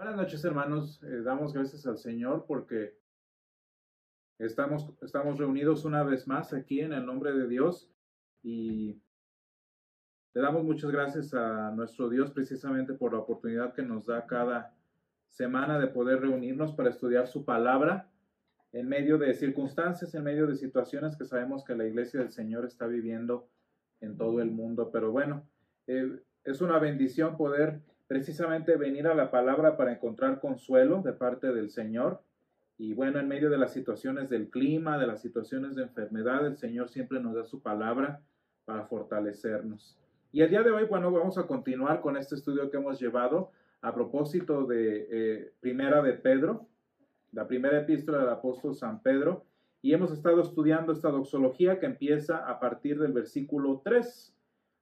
Buenas noches, hermanos. Eh, damos gracias al Señor porque estamos, estamos reunidos una vez más aquí en el nombre de Dios y le damos muchas gracias a nuestro Dios precisamente por la oportunidad que nos da cada semana de poder reunirnos para estudiar su palabra en medio de circunstancias, en medio de situaciones que sabemos que la iglesia del Señor está viviendo en todo el mundo. Pero bueno, eh, es una bendición poder precisamente venir a la palabra para encontrar consuelo de parte del Señor. Y bueno, en medio de las situaciones del clima, de las situaciones de enfermedad, el Señor siempre nos da su palabra para fortalecernos. Y el día de hoy, bueno, vamos a continuar con este estudio que hemos llevado a propósito de eh, Primera de Pedro, la primera epístola del apóstol San Pedro, y hemos estado estudiando esta doxología que empieza a partir del versículo 3,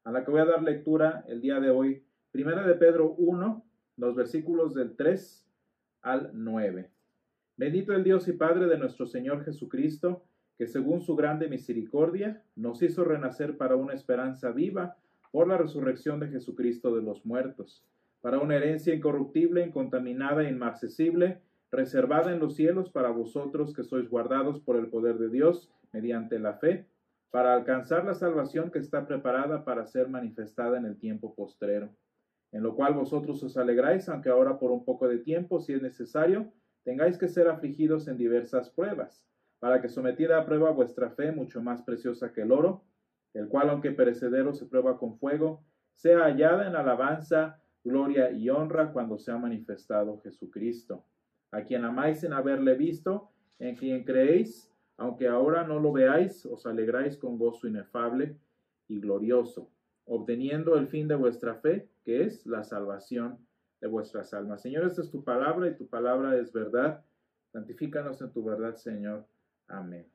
a la que voy a dar lectura el día de hoy Primera de Pedro 1, los versículos del 3 al 9. Bendito el Dios y Padre de nuestro Señor Jesucristo, que según su grande misericordia nos hizo renacer para una esperanza viva por la resurrección de Jesucristo de los muertos, para una herencia incorruptible, incontaminada e inmarcesible, reservada en los cielos para vosotros que sois guardados por el poder de Dios mediante la fe, para alcanzar la salvación que está preparada para ser manifestada en el tiempo postrero en lo cual vosotros os alegráis, aunque ahora por un poco de tiempo, si es necesario, tengáis que ser afligidos en diversas pruebas, para que sometida a prueba vuestra fe, mucho más preciosa que el oro, el cual, aunque perecedero, se prueba con fuego, sea hallada en alabanza, gloria y honra cuando sea manifestado Jesucristo, a quien amáis en haberle visto, en quien creéis, aunque ahora no lo veáis, os alegráis con gozo inefable y glorioso obteniendo el fin de vuestra fe, que es la salvación de vuestras almas. Señor, esta es tu palabra y tu palabra es verdad. Santifícanos en tu verdad, Señor. Amén.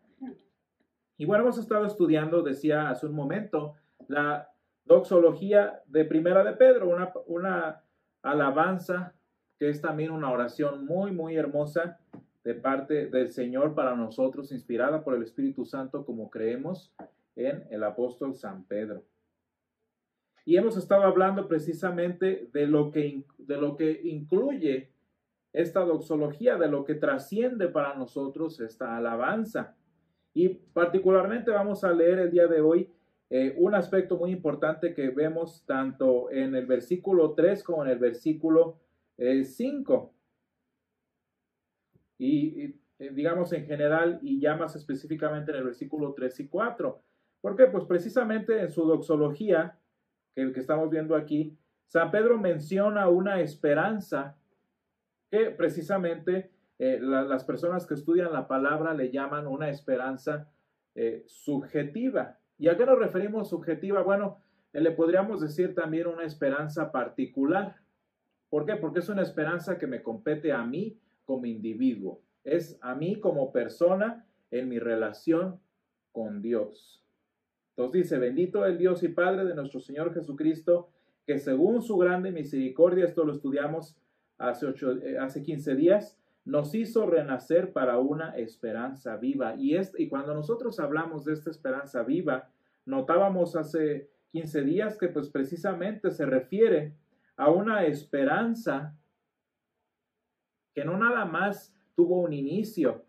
Y bueno, hemos estado estudiando, decía hace un momento, la doxología de Primera de Pedro, una, una alabanza que es también una oración muy, muy hermosa de parte del Señor para nosotros, inspirada por el Espíritu Santo, como creemos en el apóstol San Pedro. Y hemos estado hablando precisamente de lo que, de lo que incluye esta doxología, de lo que trasciende para nosotros esta alabanza. Y particularmente vamos a leer el día de hoy eh, un aspecto muy importante que vemos tanto en el versículo 3 como en el versículo 5. Eh, y, eh, digamos en general y ya más específicamente en el versículo 3 y 4. Porque pues precisamente en su doxología que estamos viendo aquí, San Pedro menciona una esperanza que precisamente eh, las personas que estudian la palabra le llaman una esperanza eh, subjetiva. ¿Y a qué nos referimos subjetiva? Bueno, eh, le podríamos decir también una esperanza particular. ¿Por qué? Porque es una esperanza que me compete a mí como individuo. Es a mí como persona en mi relación con Dios. Entonces dice, bendito el Dios y Padre de nuestro Señor Jesucristo, que según su grande misericordia, esto lo estudiamos hace, ocho, eh, hace 15 días, nos hizo renacer para una esperanza viva. Y, y cuando nosotros hablamos de esta esperanza viva, notábamos hace 15 días que pues precisamente se refiere a una esperanza que no nada más tuvo un inicio,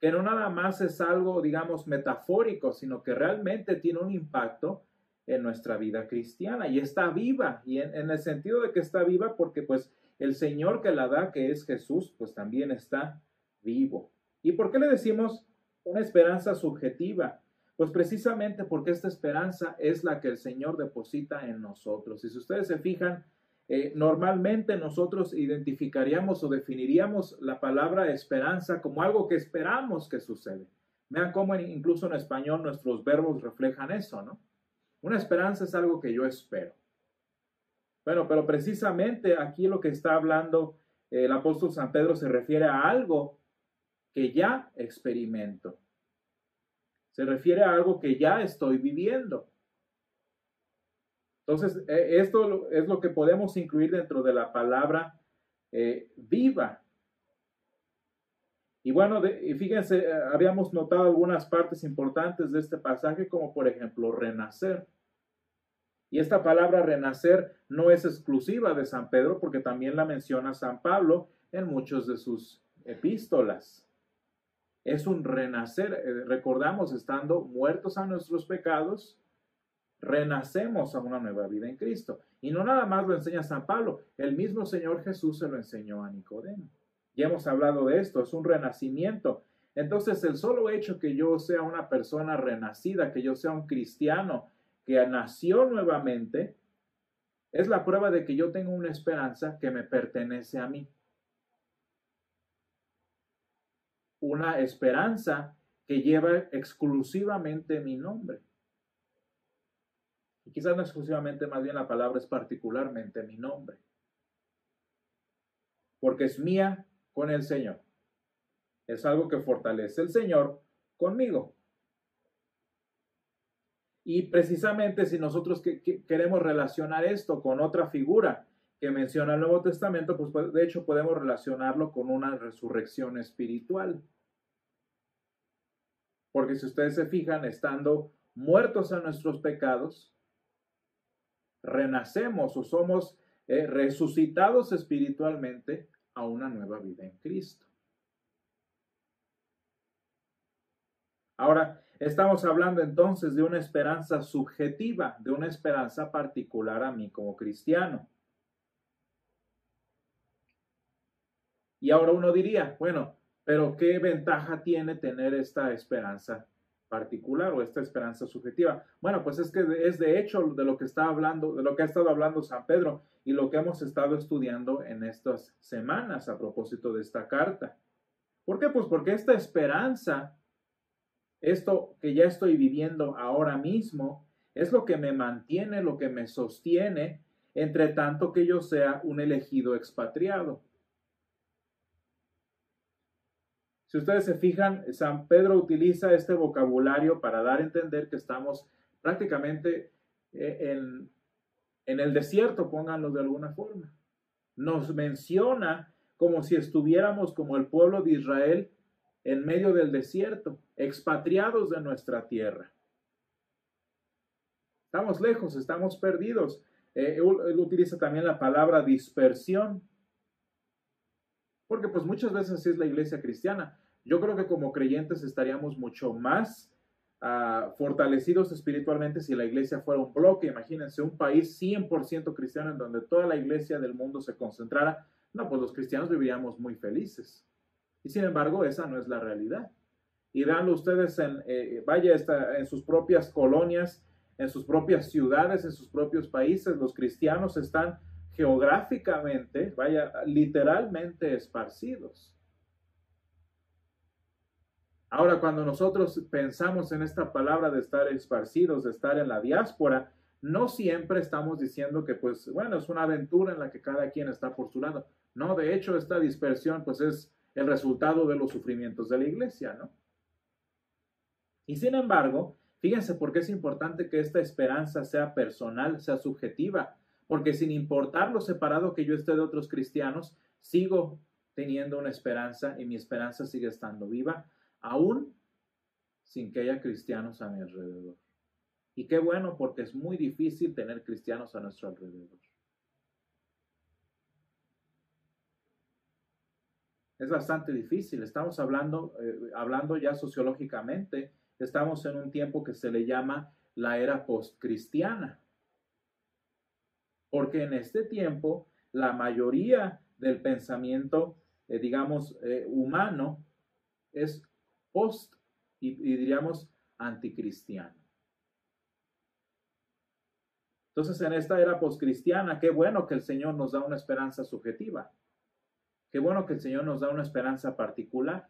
que no nada más es algo, digamos, metafórico, sino que realmente tiene un impacto en nuestra vida cristiana y está viva, y en, el sentido de que está viva porque pues el Señor que la da, que es Jesús, pues también está vivo. ¿Y por qué le decimos una esperanza subjetiva? Pues precisamente porque esta esperanza es la que el Señor deposita en nosotros. Y si ustedes se fijan, eh, normalmente nosotros identificaríamos o definiríamos la palabra esperanza como algo que esperamos que sucede. Vean cómo incluso en español nuestros verbos reflejan eso, ¿no? Una esperanza es algo que yo espero. Bueno, pero precisamente aquí lo que está hablando el apóstol San Pedro se refiere a algo que ya experimento. Se refiere a algo que ya estoy viviendo. Entonces, e, esto es lo que podemos incluir dentro de la palabra eh, viva. Y bueno, fíjense, eh, habíamos notado algunas partes importantes de este pasaje, como por ejemplo renacer. Y esta palabra renacer no es exclusiva de San Pedro porque también la menciona San Pablo en muchos de sus epístolas. Es un renacer, eh, recordamos, estando muertos a nuestros pecados, renacemos a una nueva vida en Cristo. Y no nada más lo enseña San Pablo, el mismo Señor Jesús se lo enseñó a Nicodemo. Ya hemos hablado de esto, es un renacimiento. Entonces, el solo hecho que yo sea una persona renacida, que yo sea un cristiano que nació nuevamente, es la prueba de que yo tengo una esperanza que me pertenece a mí. Una esperanza que lleva exclusivamente mi nombre. Y quizás no exclusivamente, más bien la palabra es particularmente mi nombre. Porque es mía con el Señor. Es algo que fortalece el Señor conmigo. Y precisamente si nosotros queremos relacionar esto con otra figura que menciona el Nuevo Testamento, pues, pues de hecho podemos relacionarlo con una resurrección espiritual. Porque si ustedes se fijan, estando muertos a nuestros pecados, renacemos o somos eh, resucitados espiritualmente a una nueva vida en Cristo. Ahora, estamos hablando entonces de una esperanza subjetiva, de una esperanza particular a mí como cristiano. Y ahora uno diría, bueno, pero ¿qué ventaja tiene tener esta esperanza particular o esta esperanza subjetiva? Bueno, pues es que es de hecho de lo que está hablando, de lo que ha estado hablando San Pedro y lo que hemos estado estudiando en estas semanas a propósito de esta carta. ¿Por qué? Pues porque esta esperanza esto que ya estoy viviendo ahora mismo es lo que me mantiene, lo que me sostiene, entre tanto que yo sea un elegido expatriado. Si ustedes se fijan, San Pedro utiliza este vocabulario para dar a entender que estamos prácticamente eh, en, el desierto, pónganlo de alguna forma. Nos menciona como si estuviéramos como el pueblo de Israel en medio del desierto, expatriados de nuestra tierra. Estamos lejos, estamos perdidos. Eh, él, utiliza también la palabra dispersión, porque pues muchas veces así es la iglesia cristiana. Yo creo que como creyentes estaríamos mucho más ah, fortalecidos espiritualmente si la iglesia fuera un bloque. Imagínense un país 100% cristiano en donde toda la iglesia del mundo se concentrara. No, pues los cristianos viviríamos muy felices. Y sin embargo, esa no es la realidad. Y veanlo ustedes en, eh, vaya, en sus propias colonias, en sus propias ciudades, en sus propios países, los cristianos están geográficamente, vaya, literalmente esparcidos. Ahora, cuando nosotros pensamos en esta palabra de estar esparcidos, de estar en la diáspora, no siempre estamos diciendo que, pues, bueno, es una aventura en la que cada quien está por su lado. No, de hecho, esta dispersión, pues, es el resultado de los sufrimientos de la iglesia, ¿no? Y sin embargo, fíjense por qué es importante que esta esperanza sea personal, sea subjetiva, porque sin importar lo separado que yo esté de otros cristianos, sigo teniendo una esperanza y mi esperanza sigue estando viva, aún sin que haya cristianos a mi alrededor. Y qué bueno, porque es muy difícil tener cristianos a nuestro alrededor. es bastante difícil. Estamos hablando, eh, hablando ya sociológicamente, estamos en un tiempo que se le llama la era postcristiana. Porque en este tiempo la mayoría del pensamiento, eh, digamos, eh, humano es post y, diríamos anticristiano. Entonces, en esta era postcristiana, qué bueno que el Señor nos da una esperanza subjetiva. Qué bueno que el Señor nos da una esperanza particular.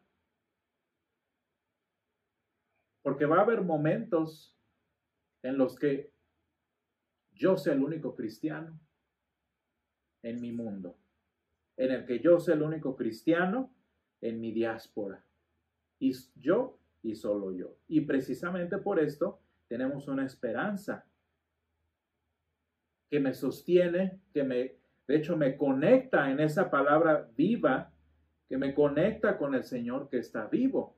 Porque va a haber momentos en los que yo sea el único cristiano en mi mundo, en el que yo sea el único cristiano en mi diáspora. Y yo y solo yo. Y precisamente por esto tenemos una esperanza que me sostiene, que me de hecho, me conecta en esa palabra viva, que me conecta con el Señor que está vivo.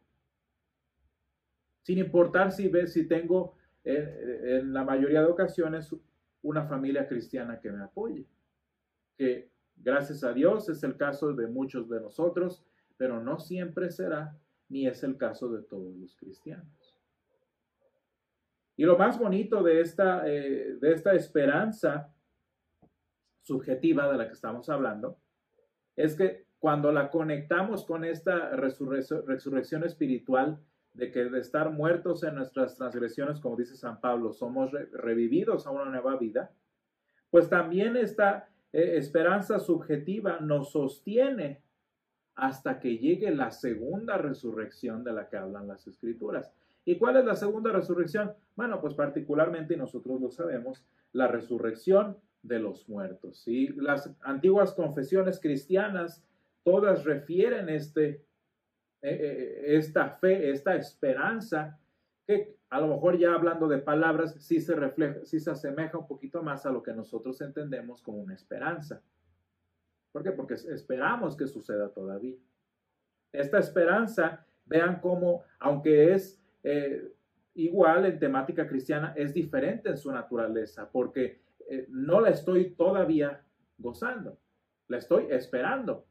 Sin importar si, si tengo eh, en la mayoría de ocasiones una familia cristiana que me apoye. Que gracias a Dios es el caso de muchos de nosotros, pero no siempre será ni es el caso de todos los cristianos. Y lo más bonito de esta, eh, de esta esperanza subjetiva de la que estamos hablando es que cuando la conectamos con esta resurrección espiritual, de que de estar muertos en nuestras transgresiones, como dice San Pablo, somos revividos a una nueva vida, pues también esta eh, esperanza subjetiva nos sostiene hasta que llegue la segunda resurrección de la que hablan las escrituras. ¿Y cuál es la segunda resurrección? Bueno, pues particularmente, nosotros lo sabemos, la resurrección de los muertos. Y las antiguas confesiones cristianas todas refieren este, eh, eh, esta fe, esta esperanza, que a lo mejor ya hablando de palabras, sí se refleja, sí se asemeja un poquito más a lo que nosotros entendemos como una esperanza. ¿Por qué? Porque esperamos que suceda todavía. Esta esperanza, vean cómo, aunque es eh, igual en temática cristiana, es diferente en su naturaleza, porque no la estoy todavía gozando, la estoy esperando.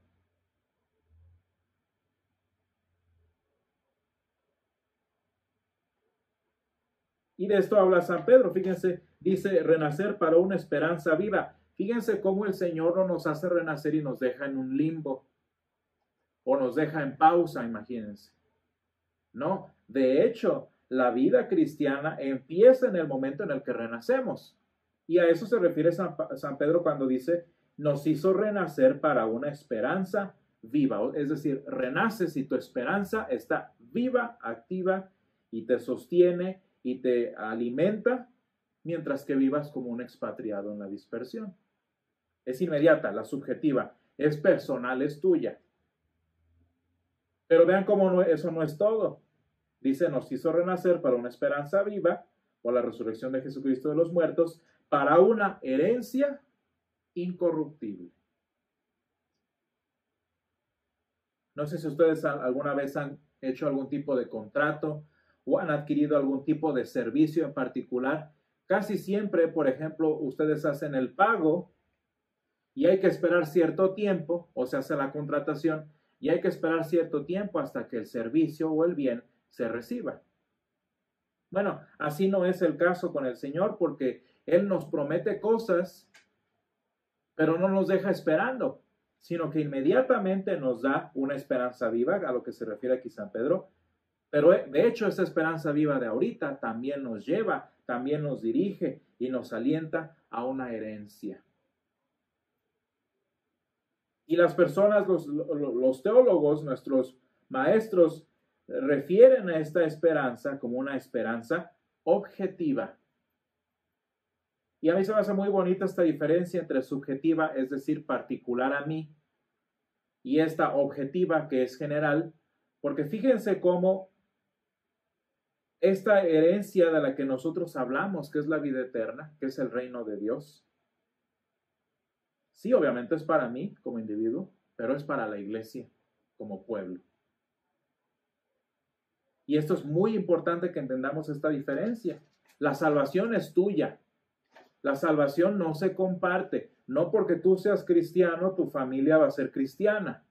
Y de esto habla San Pedro. Fíjense, dice renacer para una esperanza viva. Fíjense cómo el Señor no nos hace renacer y nos deja en un limbo. O nos deja en pausa, imagínense. No, de hecho, la vida cristiana empieza en el momento en el que renacemos. Y a eso se refiere San, San Pedro cuando dice, nos hizo renacer para una esperanza viva. Es decir, renaces y tu esperanza está viva, activa y te sostiene y te alimenta mientras que vivas como un expatriado en la dispersión. Es inmediata, la subjetiva, es personal, es tuya. Pero vean cómo eso no es todo. Dice, nos hizo renacer para una esperanza viva, o la resurrección de Jesucristo de los muertos, para una herencia incorruptible. No sé si ustedes alguna vez han hecho algún tipo de contrato o han adquirido algún tipo de servicio en particular, casi siempre, por ejemplo, ustedes hacen el pago y hay que esperar cierto tiempo, o se hace la contratación, y hay que esperar cierto tiempo hasta que el servicio o el bien se reciba. Bueno, así no es el caso con el Señor porque Él nos promete cosas, pero no nos deja esperando, sino que inmediatamente nos da una esperanza viva, a lo que se refiere aquí San Pedro, pero eh, de hecho esa esperanza viva de ahorita también nos lleva, también nos dirige y nos alienta a una herencia. Y las personas, los, teólogos, nuestros maestros, refieren a esta esperanza como una esperanza objetiva. Y a mí se me hace muy bonita esta diferencia entre subjetiva, es decir, particular a mí, y esta objetiva que es general, porque fíjense cómo esta herencia de la que nosotros hablamos, que es la vida eterna, que es el reino de Dios, sí, obviamente es para mí como individuo, pero es para la iglesia como pueblo. Y esto es muy importante que entendamos esta diferencia. La salvación es tuya. La salvación no se comparte. No porque tú seas cristiano, tu familia va a ser cristiana.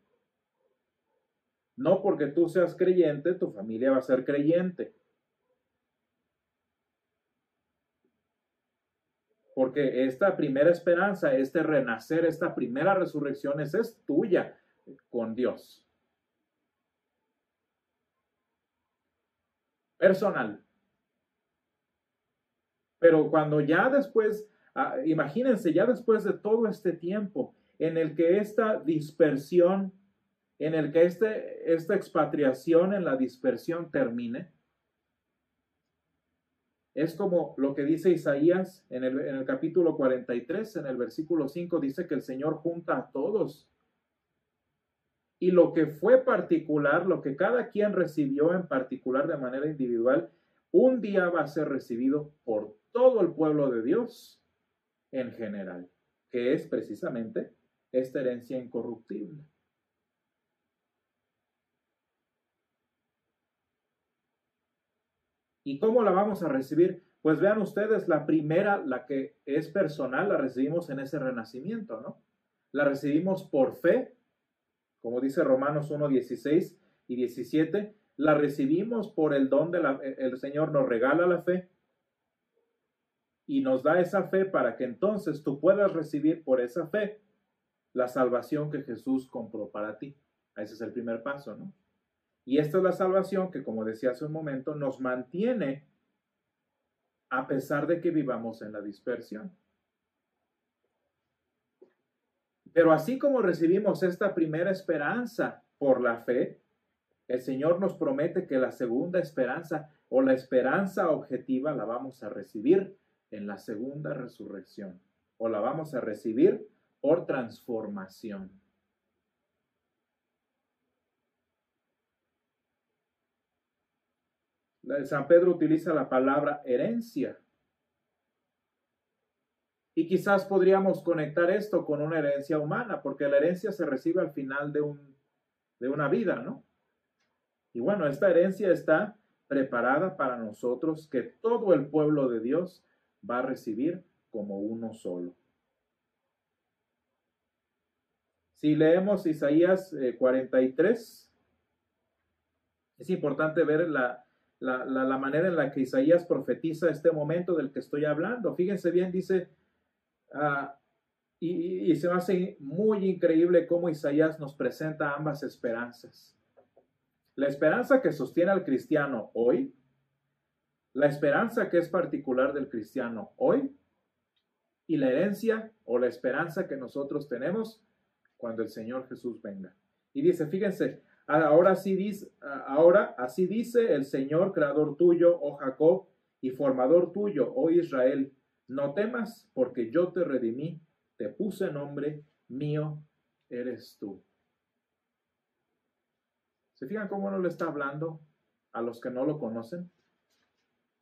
No porque tú seas creyente, tu familia va a ser creyente. Porque esta primera esperanza, este renacer, esta primera resurrección es, tuya con Dios. Personal. Pero cuando ya después, ah, imagínense, ya después de todo este tiempo en el que esta dispersión, en el que este, esta expatriación en la dispersión termine, es como lo que dice Isaías en el, capítulo 43, en el versículo 5, dice que el Señor junta a todos. Y lo que fue particular, lo que cada quien recibió en particular de manera individual, un día va a ser recibido por todo el pueblo de Dios en general, que es precisamente esta herencia incorruptible. ¿Y cómo la vamos a recibir? Pues vean ustedes, la primera, la que es personal, la recibimos en ese renacimiento, ¿no? La recibimos por fe, como dice Romanos 1, 16 y 17, la recibimos por el don de la, el Señor nos regala la fe y nos da esa fe para que entonces tú puedas recibir por esa fe la salvación que Jesús compró para ti. Ese es el primer paso, ¿no? Y esta es la salvación que, como decía hace un momento, nos mantiene a pesar de que vivamos en la dispersión. Pero así como recibimos esta primera esperanza por la fe, el Señor nos promete que la segunda esperanza o la esperanza objetiva la vamos a recibir en la segunda resurrección o la vamos a recibir por transformación. San Pedro utiliza la palabra herencia. Y quizás podríamos conectar esto con una herencia humana, porque la herencia se recibe al final de, un, de una vida, ¿no? Y bueno, esta herencia está preparada para nosotros que todo el pueblo de Dios va a recibir como uno solo. Si leemos Isaías 43, eh, es importante ver la, la, manera en la que Isaías profetiza este momento del que estoy hablando. Fíjense bien, dice, ah, y, se hace muy increíble cómo Isaías nos presenta ambas esperanzas. La esperanza que sostiene al cristiano hoy, la esperanza que es particular del cristiano hoy y la herencia o la esperanza que nosotros tenemos cuando el Señor Jesús venga. Y dice, fíjense, ahora sí dice, ahora así dice el Señor creador tuyo, oh Jacob, y formador tuyo, oh Israel, no temas, porque yo te redimí, te puse nombre, mío eres tú. ¿Se fijan cómo no le está hablando a los que no lo conocen?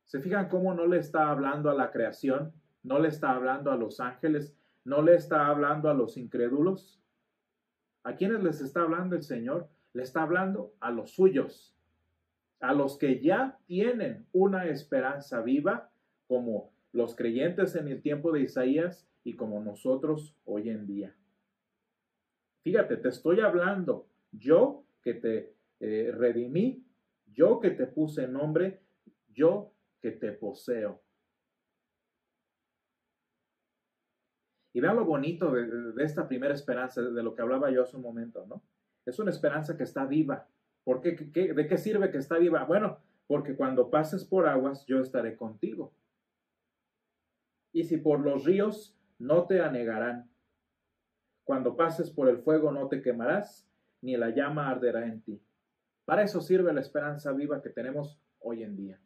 ¿Se fijan cómo no le está hablando a la creación? ¿No le está hablando a los ángeles? ¿No le está hablando a los incrédulos? ¿A quiénes les está hablando el Señor? Le está hablando a los suyos, a los que ya tienen una esperanza viva, como los creyentes en el tiempo de Isaías y como nosotros hoy en día. Fíjate, te estoy hablando, yo que te eh, redimí, yo que te puse nombre, yo que te poseo. Y vean lo bonito de, esta primera esperanza, de lo que hablaba yo hace un momento, ¿no? Es una esperanza que está viva. ¿Por qué, ¿De qué sirve que está viva? Bueno, porque cuando pases por aguas, yo estaré contigo. Y si por los ríos, no te anegarán. Cuando pases por el fuego, no te quemarás, ni la llama arderá en ti. Para eso sirve la esperanza viva que tenemos hoy en día.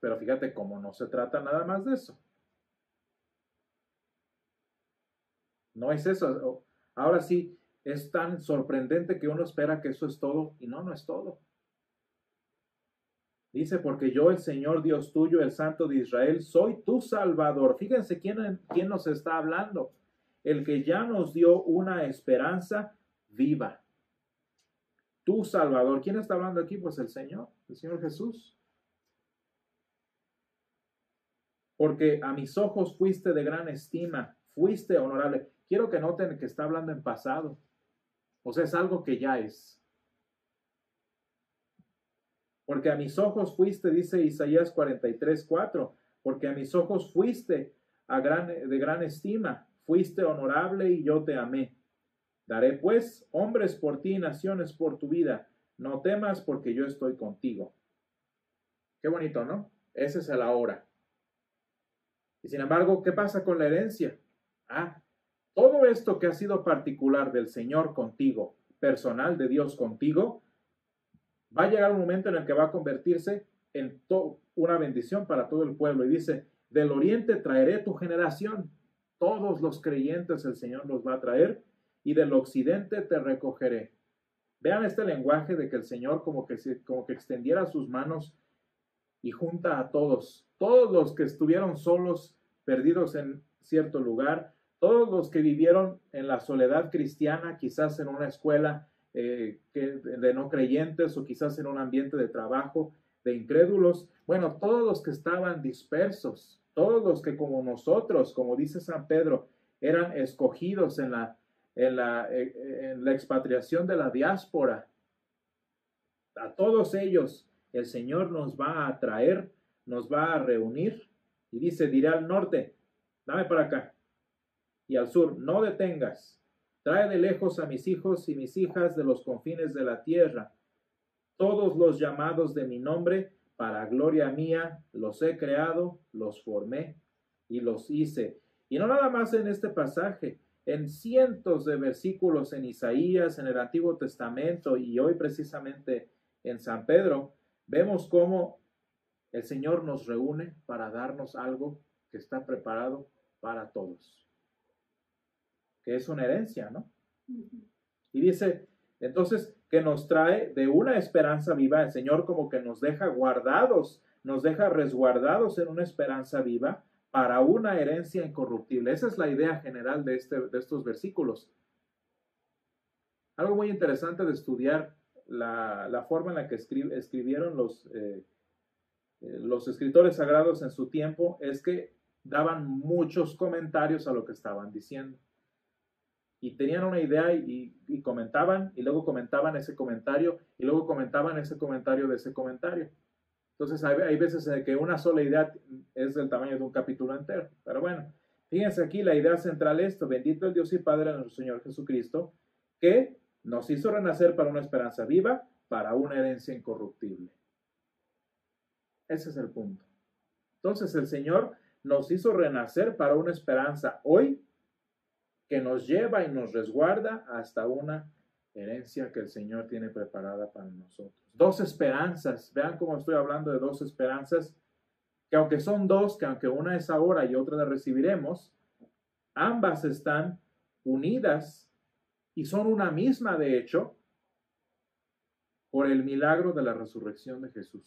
Pero fíjate cómo no se trata nada más de eso. No es eso. Ahora sí, es tan sorprendente que uno espera que eso es todo y no, no es todo. Dice, porque yo, el Señor Dios tuyo, el Santo de Israel, soy tu Salvador. Fíjense quién, quién nos está hablando. El que ya nos dio una esperanza viva. Tu Salvador. ¿Quién está hablando aquí? Pues el Señor, el Señor Jesús. Porque a mis ojos fuiste de gran estima, fuiste honorable. Quiero que noten que está hablando en pasado. O sea, es algo que ya es. Porque a mis ojos fuiste, dice Isaías 43, 4, porque a mis ojos fuiste a gran, de gran estima, fuiste honorable y yo te amé. Daré pues hombres por ti y naciones por tu vida. No temas porque yo estoy contigo. Qué bonito, ¿no? Ese es el ahora. Y sin embargo, ¿qué pasa con la herencia? Ah, todo esto que ha sido particular del Señor contigo, personal de Dios contigo, va a llegar un momento en el que va a convertirse en una bendición para todo el pueblo. Y dice, del oriente traeré tu generación. Todos los creyentes el Señor los va a traer y del occidente te recogeré. Vean este lenguaje de que el Señor como que, como que extendiera sus manos y junta a todos, todos los que estuvieron solos, perdidos en cierto lugar, todos los que vivieron en la soledad cristiana, quizás en una escuela eh, de no creyentes o quizás en un ambiente de trabajo, de incrédulos, bueno, todos los que estaban dispersos, todos los que como nosotros, como dice San Pedro, eran escogidos en la, en la, eh, en la expatriación de la diáspora, a todos ellos el Señor nos va a traer, nos va a reunir. Y dice, diré al norte, dame para acá, y al sur, no detengas, trae de lejos a mis hijos y mis hijas de los confines de la tierra, todos los llamados de mi nombre, para gloria mía, los he creado, los formé y los hice. Y no nada más en este pasaje, en cientos de versículos en Isaías, en el Antiguo Testamento y hoy precisamente en San Pedro, vemos cómo el Señor nos reúne para darnos algo que está preparado para todos, que es una herencia, ¿no? Y dice, entonces, que nos trae de una esperanza viva, el Señor como que nos deja guardados, nos deja resguardados en una esperanza viva para una herencia incorruptible. Esa es la idea general de, este, de estos versículos. Algo muy interesante de estudiar la, forma en la que escribieron los, eh, eh, los escritores sagrados en su tiempo es que daban muchos comentarios a lo que estaban diciendo. Y tenían una idea y, comentaban, y luego comentaban ese comentario, y luego comentaban ese comentario de ese comentario. Entonces hay, veces en que una sola idea es del tamaño de un capítulo entero. Pero bueno, fíjense aquí la idea central es esto, bendito el Dios y Padre de nuestro Señor Jesucristo, que nos hizo renacer para una esperanza viva, para una herencia incorruptible. Ese es el punto. Entonces el Señor nos hizo renacer para una esperanza hoy que nos lleva y nos resguarda hasta una herencia que el Señor tiene preparada para nosotros. Dos esperanzas. Vean cómo estoy hablando de dos esperanzas, que aunque son dos, que aunque una es ahora y otra la recibiremos, ambas están unidas y son una misma, de hecho, por el milagro de la resurrección de Jesús.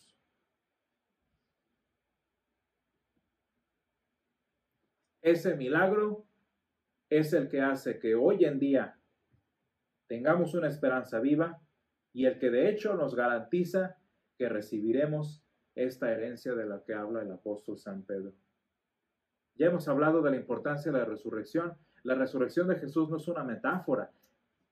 Ese milagro es el que hace que hoy en día tengamos una esperanza viva y el que de hecho nos garantiza que recibiremos esta herencia de la que habla el apóstol San Pedro. Ya hemos hablado de la importancia de la resurrección. La resurrección de Jesús no es una metáfora,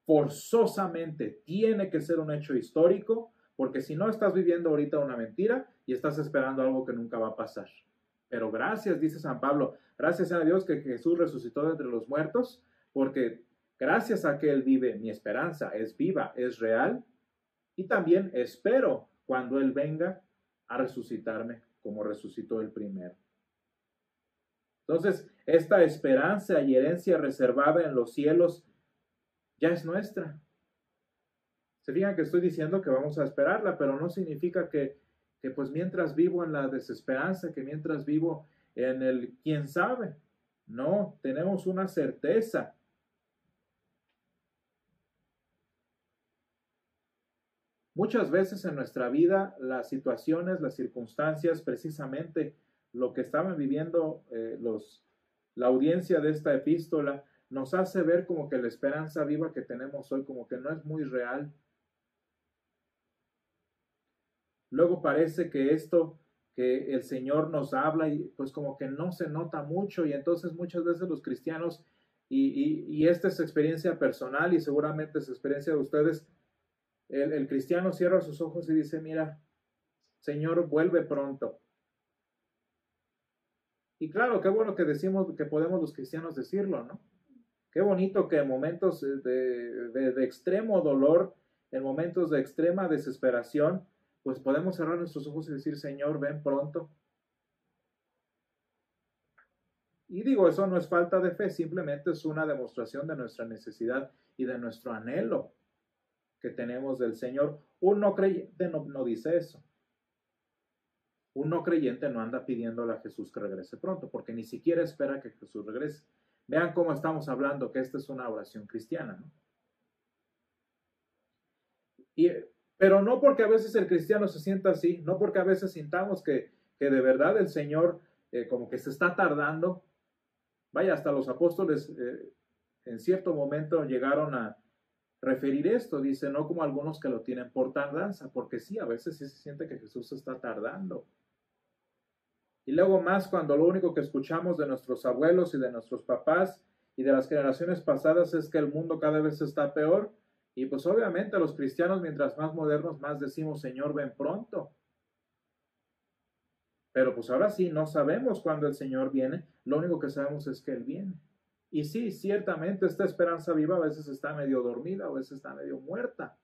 forzosamente tiene que ser un hecho histórico, porque si no estás viviendo ahorita una mentira y estás esperando algo que nunca va a pasar. Pero gracias, dice San Pablo, gracias a Dios que Jesús resucitó entre los muertos, porque gracias a que Él vive, mi esperanza es viva, es real, y también espero cuando Él venga a resucitarme como resucitó el primero. Entonces, esta esperanza y herencia reservada en los cielos ya es nuestra. Se fijan que estoy diciendo que vamos a esperarla, pero no significa que, que pues mientras vivo en la desesperanza, que mientras vivo en el quién sabe. No, tenemos una certeza. Muchas veces en nuestra vida las situaciones, las circunstancias, precisamente lo que estaban viviendo eh, los, la audiencia de esta epístola, nos hace ver como que la esperanza viva que tenemos hoy como que no es muy real. Luego parece que esto que el Señor nos habla y pues como que no se nota mucho y entonces muchas veces los cristianos y, esta es experiencia personal y seguramente es experiencia de ustedes, el, el cristiano cierra sus ojos y dice, mira, Señor, vuelve pronto. Y claro, qué bueno que decimos que podemos los cristianos decirlo, ¿no? Qué bonito que en momentos de, extremo dolor, en momentos de extrema desesperación, pues podemos cerrar nuestros ojos y decir, Señor, ven pronto. Y digo, eso no es falta de fe, simplemente es una demostración de nuestra necesidad y de nuestro anhelo que tenemos del Señor. Un no creyente no, no dice eso. Un no creyente no anda pidiéndole a Jesús que regrese pronto, porque ni siquiera espera que Jesús regrese. Vean cómo estamos hablando que esta es una oración cristiana, ¿no? Y, pero no porque a veces el cristiano se sienta así, no porque a veces sintamos que, que de verdad el Señor eh, como que se está tardando. Vaya, hasta los apóstoles eh, en cierto momento llegaron a referir esto. Dice, no como algunos que lo tienen por tardanza, porque sí, a veces sí se siente que Jesús está tardando. Y luego más cuando lo único que escuchamos de nuestros abuelos y de nuestros papás y de las generaciones pasadas es que el mundo cada vez está peor. Y pues obviamente los cristianos, mientras más modernos, más decimos, Señor, ven pronto. Pero pues ahora sí, no sabemos cuándo el Señor viene, lo único que sabemos es que Él viene. Y sí, ciertamente esta esperanza viva a veces está medio dormida, a veces está medio muerta.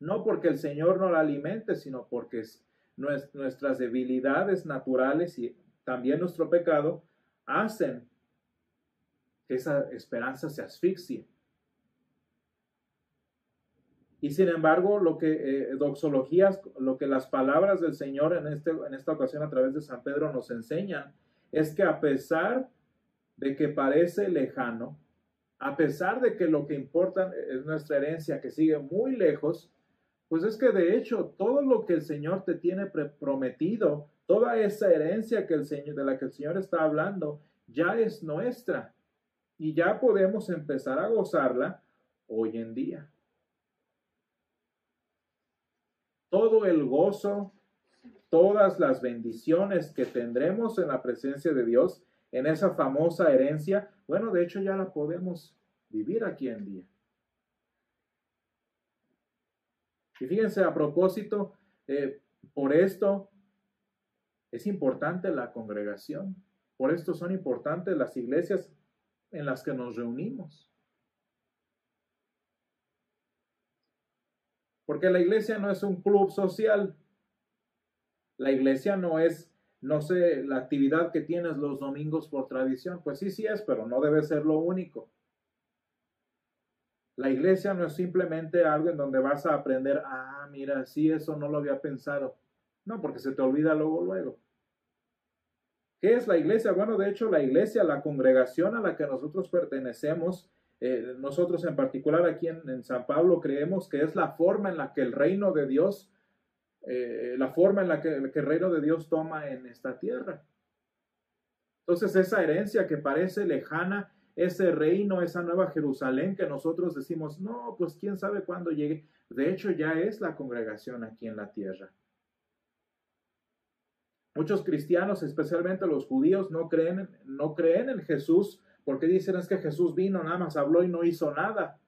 No porque el Señor no la alimente, sino porque nuestras debilidades naturales y también nuestro pecado hacen que esa esperanza se asfixie. Y sin embargo, lo que eh, doxologías, lo que las palabras del Señor en, este, en esta ocasión a través de San Pedro nos enseñan, es que a pesar de que parece lejano, a pesar de que lo que importa es nuestra herencia que sigue muy lejos, pues es que de hecho todo lo que el Señor te tiene prometido, toda esa herencia que el Señor, de la que el Señor está hablando, ya es nuestra y ya podemos empezar a gozarla hoy en día. Todo el gozo, todas las bendiciones que tendremos en la presencia de Dios, en esa famosa herencia, bueno, de hecho ya la podemos vivir aquí en día. Y fíjense, a propósito, eh, por esto es importante la congregación, por esto son importantes las iglesias en las que nos reunimos. Porque la iglesia no es un club social. La iglesia no es, no sé, la actividad que tienes los domingos por tradición. Pues sí, sí es, pero no debe ser lo único. La iglesia no es simplemente algo en donde vas a aprender, ah, mira, sí, eso no lo había pensado. No, porque se te olvida luego, luego. ¿Qué es la iglesia? Bueno, de hecho, la iglesia, la congregación a la que nosotros pertenecemos, eh, nosotros en particular aquí en, San Pablo creemos que es la forma en la que el reino de Dios, eh, la forma en la que, el reino de Dios toma en esta tierra. Entonces esa herencia que parece lejana, ese reino, esa nueva Jerusalén que nosotros decimos, no, pues quién sabe cuándo llegue, de hecho ya es la congregación aquí en la tierra. Muchos cristianos, especialmente los judíos, no creen, no creen en Jesús porque dicen es que Jesús vino, nada más habló y no hizo nada.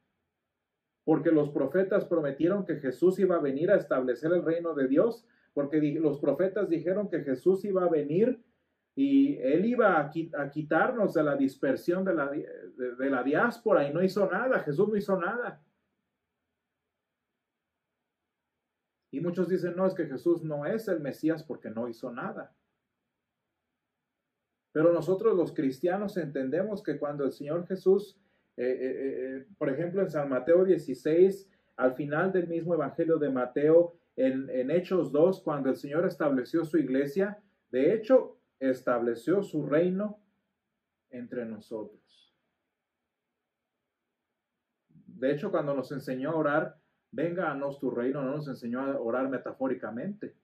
Porque los profetas prometieron que Jesús iba a venir a establecer el reino de Dios. Porque los profetas dijeron que Jesús iba a venir y él iba a, quitarnos de la dispersión de la, de la diáspora y no hizo nada. Jesús no hizo nada. Y muchos dicen, no, es que Jesús no es el Mesías porque no hizo nada. Pero nosotros los cristianos entendemos que cuando el Señor Jesús, eh, eh, eh, por ejemplo en San Mateo 16, al final del mismo Evangelio de Mateo, en, en Hechos 2, cuando el Señor estableció su iglesia, de hecho estableció su reino entre nosotros. De hecho, cuando nos enseñó a orar, venga a nos tu reino, no nos enseñó a orar metafóricamente,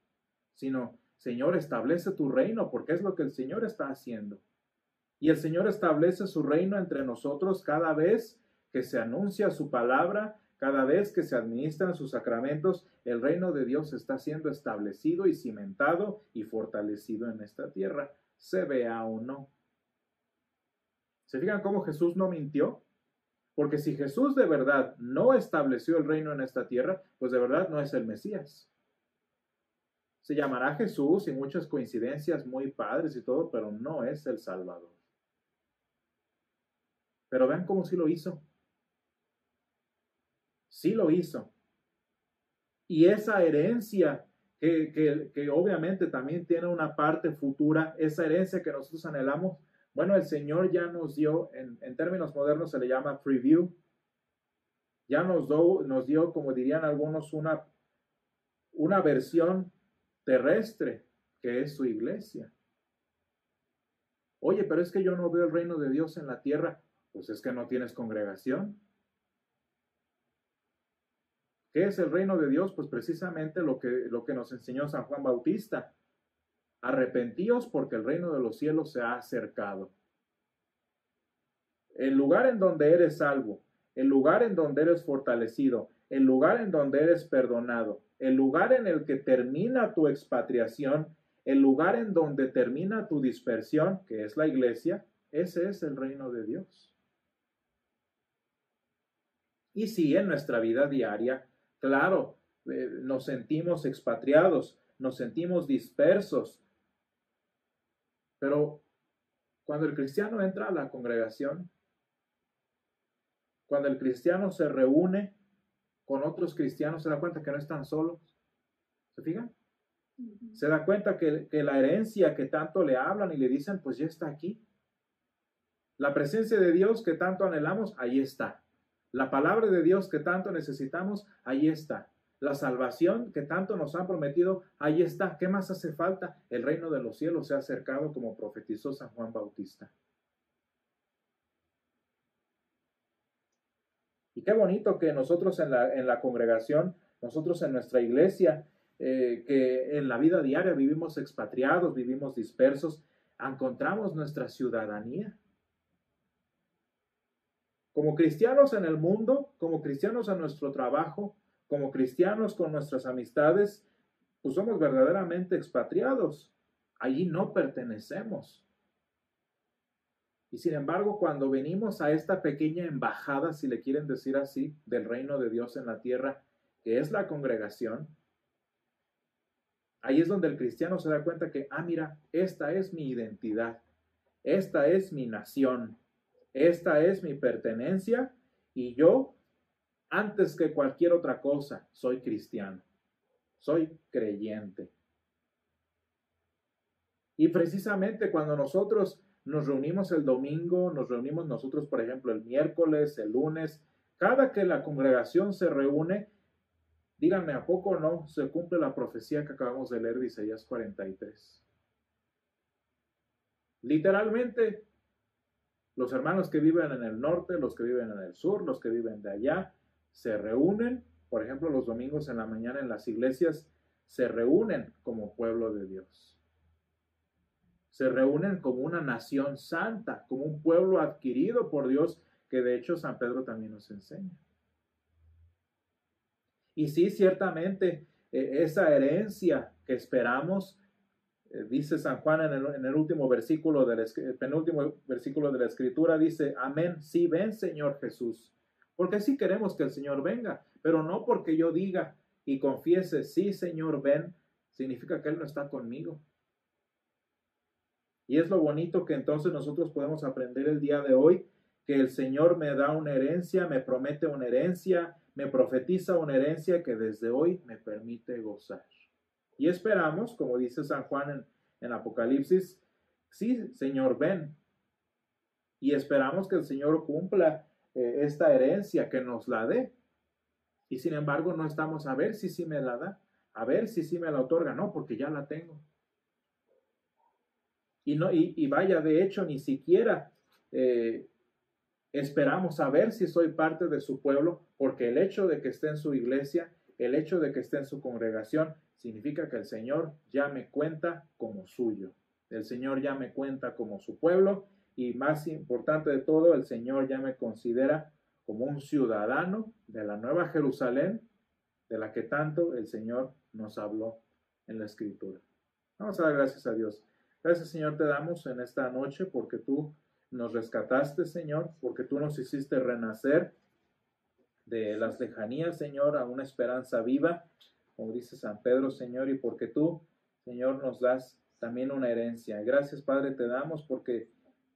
sino Señor, establece tu reino, porque es lo que el Señor está haciendo. Y el Señor establece su reino entre nosotros cada vez que se anuncia su palabra, cada vez que se administran sus sacramentos, el reino de Dios está siendo establecido y cimentado y fortalecido en esta tierra, se vea o no. ¿Se fijan cómo Jesús no mintió? Porque si Jesús de verdad no estableció el reino en esta tierra, pues de verdad no es el Mesías. Se llamará Jesús y muchas coincidencias muy padres y todo, pero no es el Salvador. Pero vean cómo sí lo hizo. Sí lo hizo. Y esa herencia que, que, obviamente también tiene una parte futura, esa herencia que nosotros anhelamos, bueno, el Señor ya nos dio, en, en términos modernos se le llama preview, ya nos, do, nos dio, como dirían algunos, una, una versión terrestre, que es su iglesia. Oye, pero es que yo no veo el reino de Dios en la tierra. Pues es que no tienes congregación. ¿Qué es el reino de Dios? Pues precisamente lo que, lo que nos enseñó San Juan Bautista. Arrepentíos porque el reino de los cielos se ha acercado. El lugar en donde eres salvo, el lugar en donde eres fortalecido, el lugar en donde eres perdonado, el lugar en el que termina tu expatriación, el lugar en donde termina tu dispersión, que es la iglesia, ese es el reino de Dios. Y si en nuestra vida diaria, claro, eh, nos sentimos expatriados, nos sentimos dispersos, pero cuando el cristiano entra a la congregación, cuando el cristiano se reúne con otros cristianos, se da cuenta que no están solos. ¿Se fijan? Se da cuenta que, que, la herencia que tanto le hablan y le dicen, pues ya está aquí. La presencia de Dios que tanto anhelamos, ahí está. La palabra de Dios que tanto necesitamos, ahí está. La salvación que tanto nos han prometido, ahí está. ¿Qué más hace falta? El reino de los cielos se ha acercado como profetizó San Juan Bautista. Qué bonito que nosotros en la, en la congregación, nosotros en nuestra iglesia, eh, que en la vida diaria vivimos expatriados, vivimos dispersos, encontramos nuestra ciudadanía. Como cristianos en el mundo, como cristianos en nuestro trabajo, como cristianos con nuestras amistades, pues somos verdaderamente expatriados. Allí no pertenecemos. Y sin embargo, cuando venimos a esta pequeña embajada, si le quieren decir así, del reino de Dios en la tierra, que es la congregación, ahí es donde el cristiano se da cuenta que, ah, mira, esta es mi identidad, esta es mi nación, esta es mi pertenencia y yo antes que cualquier otra cosa, soy cristiano, soy creyente. Y precisamente cuando nosotros nos reunimos el domingo, nos reunimos nosotros, por ejemplo, el miércoles, el lunes, cada que la congregación se reúne, díganme, ¿a poco no se cumple la profecía que acabamos de leer de Isaías 43? Literalmente, los hermanos que viven en el norte, los que viven en el sur, los que viven de allá, se reúnen, por ejemplo, los domingos en la mañana en las iglesias, se reúnen como pueblo de Dios. Se reúnen como una nación santa, como un pueblo adquirido por Dios, que de hecho San Pedro también nos enseña. Y sí, ciertamente, e, esa herencia que esperamos, eh, dice San Juan en el, en el último versículo del el penúltimo versículo de la escritura, dice, amén, sí ven Señor Jesús. Porque sí queremos que el Señor venga, pero no porque yo diga y confiese, sí Señor, ven, significa que Él no está conmigo. Y es lo bonito que entonces nosotros podemos aprender el día de hoy, que el Señor me da una herencia, me promete una herencia, me profetiza una herencia que desde hoy me permite gozar. Y esperamos, como dice San Juan en, Apocalipsis, sí, Señor, ven. Y esperamos que el Señor cumpla eh, esta herencia que nos la dé. Y sin embargo no estamos a ver si sí me la da, a ver si sí me la otorga, no, porque ya la tengo. Y, no, y, vaya, de hecho, ni siquiera eh, esperamos a ver si soy parte de su pueblo, porque el hecho de que esté en su iglesia, el hecho de que esté en su congregación, significa que el Señor ya me cuenta como suyo. El Señor ya me cuenta como su pueblo y más importante de todo, el Señor ya me considera como un ciudadano de la Nueva Jerusalén, de la que tanto el Señor nos habló en la Escritura. Vamos a dar gracias a Dios. Gracias Señor te damos en esta noche porque tú nos rescataste, Señor, porque tú nos hiciste renacer de las lejanías, Señor, a una esperanza viva, como dice San Pedro, Señor, y porque tú, Señor, nos das también una herencia. Gracias, Padre, te damos porque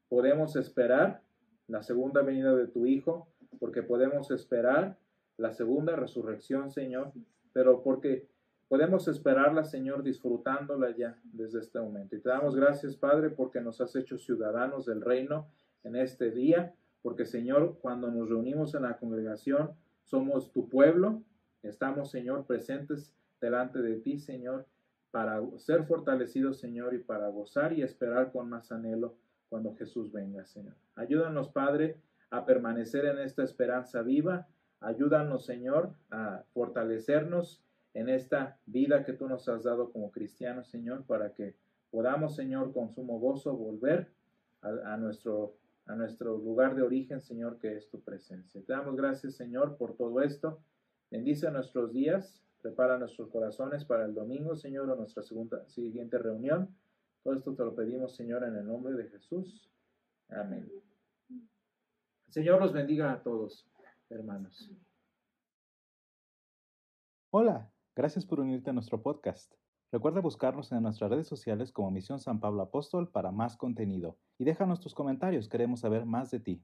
podemos esperar la segunda venida de tu Hijo, porque podemos esperar la segunda resurrección, Señor, pero porque podemos esperarla, Señor, disfrutándola ya desde este momento. Y te damos gracias, Padre, porque nos has hecho ciudadanos del reino en este día, porque, Señor, cuando nos reunimos en la congregación, somos tu pueblo, estamos, Señor, presentes delante de ti, Señor, para ser fortalecidos, Señor, y para gozar y esperar con más anhelo cuando Jesús venga, Señor. Ayúdanos, Padre, a permanecer en esta esperanza viva. Ayúdanos, Señor, a fortalecernos en esta vida que tú nos has dado como cristianos, Señor, para que podamos, Señor, con sumo gozo volver a, nuestro, a nuestro lugar de origen, Señor, que es tu presencia. Te damos gracias, Señor, por todo esto Bendice nuestros días, prepara nuestros corazones para el domingo, Señor, o nuestra segunda, siguiente reunión. Todo esto te lo pedimos, Señor, en el nombre de Jesús. Amén. Señor los bendiga a todos, hermanos. Hola, gracias por unirte a nuestro podcast. Recuerda buscarnos en nuestras redes sociales como Misión San Pablo Apóstol para más contenido y déjanos tus comentarios, queremos saber más de ti.